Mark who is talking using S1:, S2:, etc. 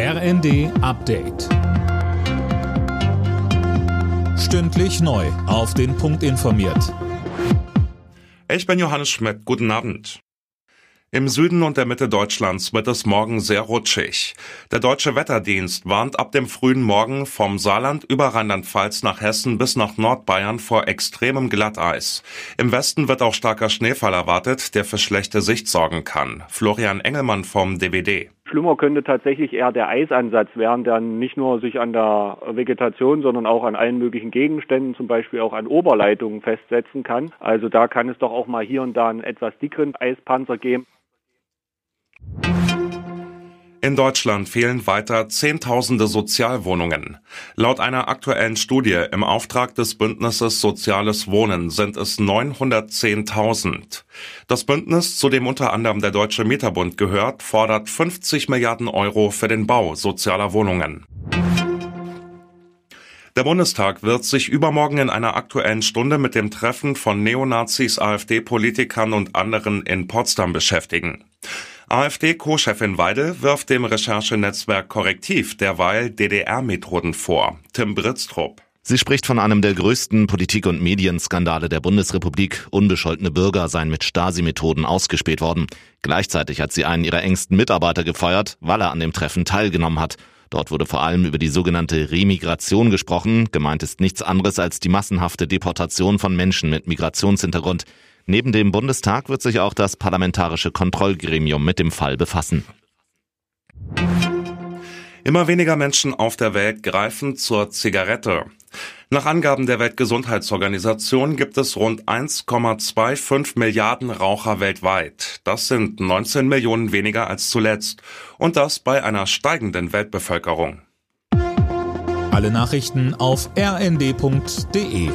S1: RND Update. Stündlich neu. Auf den Punkt informiert.
S2: Ich bin Johannes Schmidt. Guten Abend. Im Süden und der Mitte Deutschlands wird es morgen sehr rutschig. Der Deutsche Wetterdienst warnt ab dem frühen Morgen vom Saarland über Rheinland-Pfalz nach Hessen bis nach Nordbayern vor extremem Glatteis. Im Westen wird auch starker Schneefall erwartet, der für schlechte Sicht sorgen kann. Florian Engelmann vom DWD.
S3: Schlimmer könnte tatsächlich eher der Eisansatz werden, der nicht nur sich an der Vegetation, sondern auch an allen möglichen Gegenständen, zum Beispiel auch an Oberleitungen festsetzen kann. Also da kann es doch auch mal hier und da einen etwas dickeren Eispanzer geben.
S2: In Deutschland fehlen weiter Zehntausende Sozialwohnungen. Laut einer aktuellen Studie im Auftrag des Bündnisses Soziales Wohnen sind es 910.000. Das Bündnis, zu dem unter anderem der Deutsche Mieterbund gehört, fordert 50 Milliarden Euro für den Bau sozialer Wohnungen. Der Bundestag wird sich übermorgen in einer aktuellen Stunde mit dem Treffen von Neonazis, AfD-Politikern und anderen in Potsdam beschäftigen. AfD-Co-Chefin Weidel wirft dem Recherchenetzwerk Korrektiv derweil DDR-Methoden vor. Tim Britztrup.
S4: Sie spricht von einem der größten Politik- und Medienskandale der Bundesrepublik. Unbescholtene Bürger seien mit Stasi-Methoden ausgespäht worden. Gleichzeitig hat sie einen ihrer engsten Mitarbeiter gefeuert, weil er an dem Treffen teilgenommen hat. Dort wurde vor allem über die sogenannte Remigration gesprochen. Gemeint ist nichts anderes als die massenhafte Deportation von Menschen mit Migrationshintergrund. Neben dem Bundestag wird sich auch das Parlamentarische Kontrollgremium mit dem Fall befassen.
S2: Immer weniger Menschen auf der Welt greifen zur Zigarette. Nach Angaben der Weltgesundheitsorganisation gibt es rund 1,25 Milliarden Raucher weltweit. Das sind 19 Millionen weniger als zuletzt. Und das bei einer steigenden Weltbevölkerung.
S1: Alle Nachrichten auf rnd.de